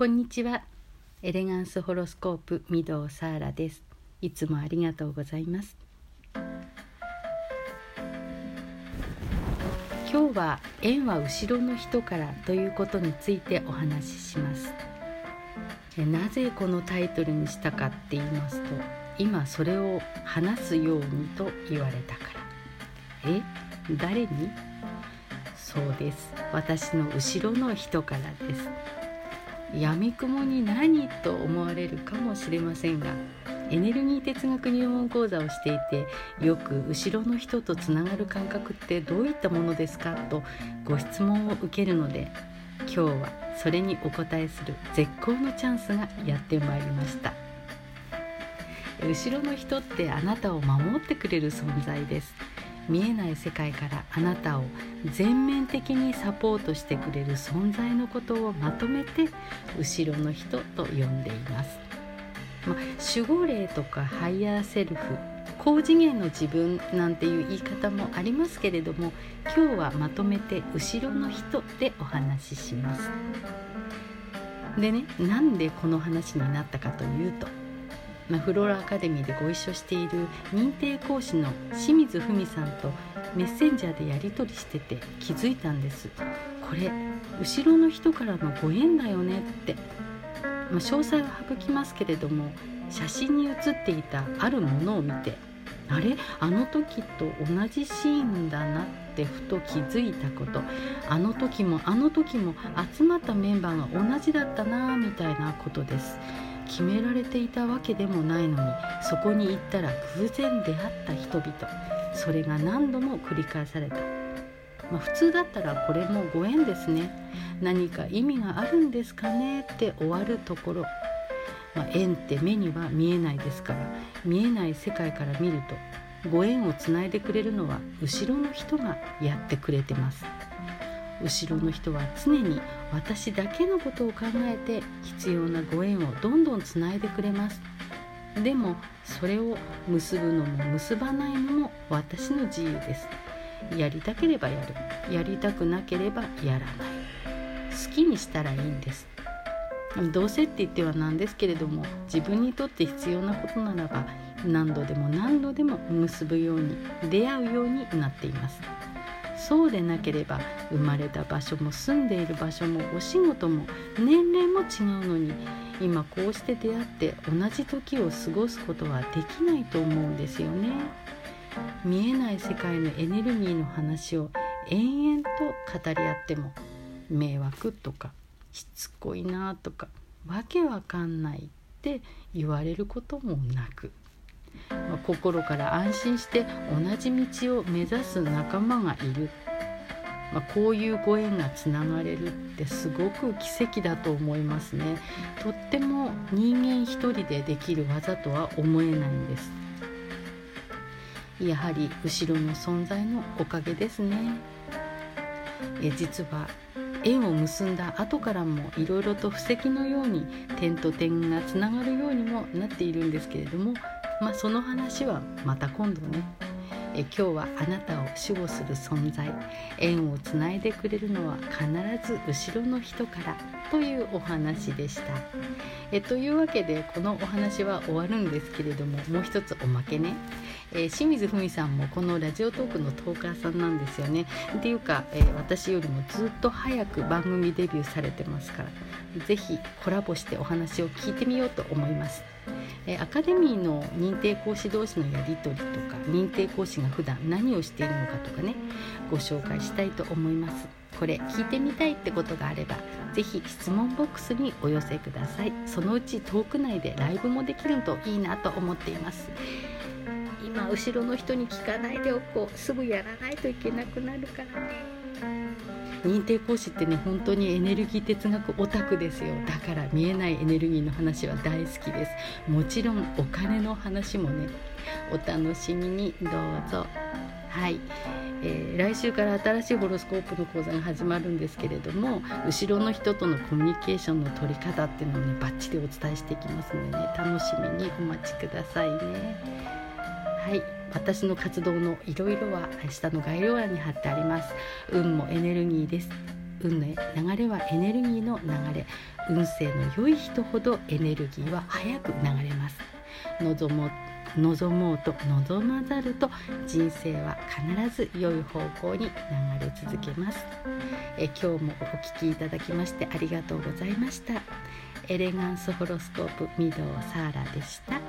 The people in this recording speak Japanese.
こんにちは。エレガンスホロスコープ御堂サーラです。いつもありがとうございます。今日は縁は後ろの人からということについてお話しします。なぜこのタイトルにしたかって言いますと今それを話すようにと言われたから。え誰に？そうです。私の後ろの人からです。やみくもに何と思われるかもしれませんがエネルギー哲学入門講座をしていてよく後ろの人とつながる感覚ってどういったものですか？とご質問を受けるので今日はそれにお答えする絶好のチャンスがやってまいりました。後ろの人ってあなたを守ってくれる存在です。見えない世界からあなたを全面的にサポートしてくれる存在のことをまとめて後ろの人と呼んでいます、ま守護霊とかハイヤーセルフ高次元の自分なんていう言い方もありますけれども今日はまとめて後ろの人でお話しします。でねなんでこの話になったかというとまあ、フローラアカデミーでご一緒している認定講師の清水文さんとメッセンジャーでやり取りしてて気づいたんです。これ後ろの人からのご縁だよねって、まあ、詳細は省きますけれども写真に写っていたあるものを見てあれ？あの時と同じシーンだなってふと気づいたこと。あの時もあの時も集まったメンバーが同じだったなみたいなことです。決められていたわけでもないのにそこに行ったら偶然出会った人々。それが何度も繰り返された、まあ、普通だったらこれもご縁ですね。何か意味があるんですかねって終わるところ、まあ、縁って目には見えないですから。見えない世界から見るとご縁をつないでくれるのは後ろの人がやってくれてます。後ろの人は常に私だけのことを考えて必要なご縁をどんどんつないでくれます。でもそれを結ぶのも結ばないのも私の自由です。やりたければやる。やりたくなければやらない。好きにしたらいいんです。どうせって言ってはなんですけれども自分にとって必要なことならば何度でも何度でも結ぶように出会うようになっています。そうでなければ生まれた場所も住んでいる場所もお仕事も年齢も違うのに今こうして出会って同じ時を過ごすことはできないと思うんですよね。見えない世界のエネルギーの話を延々と語り合っても迷惑とかしつこいなとかわけわかんないって言われることもなく、心から安心して同じ道を目指す仲間がいる、まあ、こういうご縁がつながれるってすごく奇跡だと思いますね。とっても人間一人でできる技とは思えないんです。やはり後ろの存在のおかげですね。え実は縁を結んだ後からもいろいろと布石のように点と点がつながるようにもなっているんですけれどもまあその話はまた今度ねえ今日はあなたを守護する存在縁をつないでくれるのは必ず後ろの人からというお話でした。えというわけでこのお話は終わるんですけれどももう一つおまけね、え、清水文さんもこのラジオトークのトーカーさんなんですよね。っていうか、え、私よりもずっと早く番組デビューされてますから是非コラボしてお話を聞いてみようと思います。えアカデミーの認定講師同士のやり取りとか認定講師が普段何をしているのかとかねご紹介したいと思います。これ聞いてみたいってことがあれば是非質問ボックスにお寄せください。そのうちトーク内でライブもできるといいなと思っています。今後ろの人に聞かないでおこう。すぐやらないといけなくなるからね。認定講師ってね本当にエネルギー哲学オタクですよ。だから見えないエネルギーの話は大好きです。もちろんお金の話もねお楽しみにどうぞ。はい、えー、来週から新しいホロスコープの講座が始まるんですけれども後ろの人とのコミュニケーションの取り方っていうのをねバッチリお伝えしていきますのでね楽しみにお待ちくださいね。はい。私の活動のいろいろは下の概要欄に貼ってあります。運もエネルギーです。運の流れはエネルギーの流れ。運勢の良い人ほどエネルギーは早く流れます。望も望もうと望まざると人生は必ず良い方向に流れ続けます。え今日もお聞きいただきましてありがとうございました。エレガンスホロスコープ御堂サーラでした。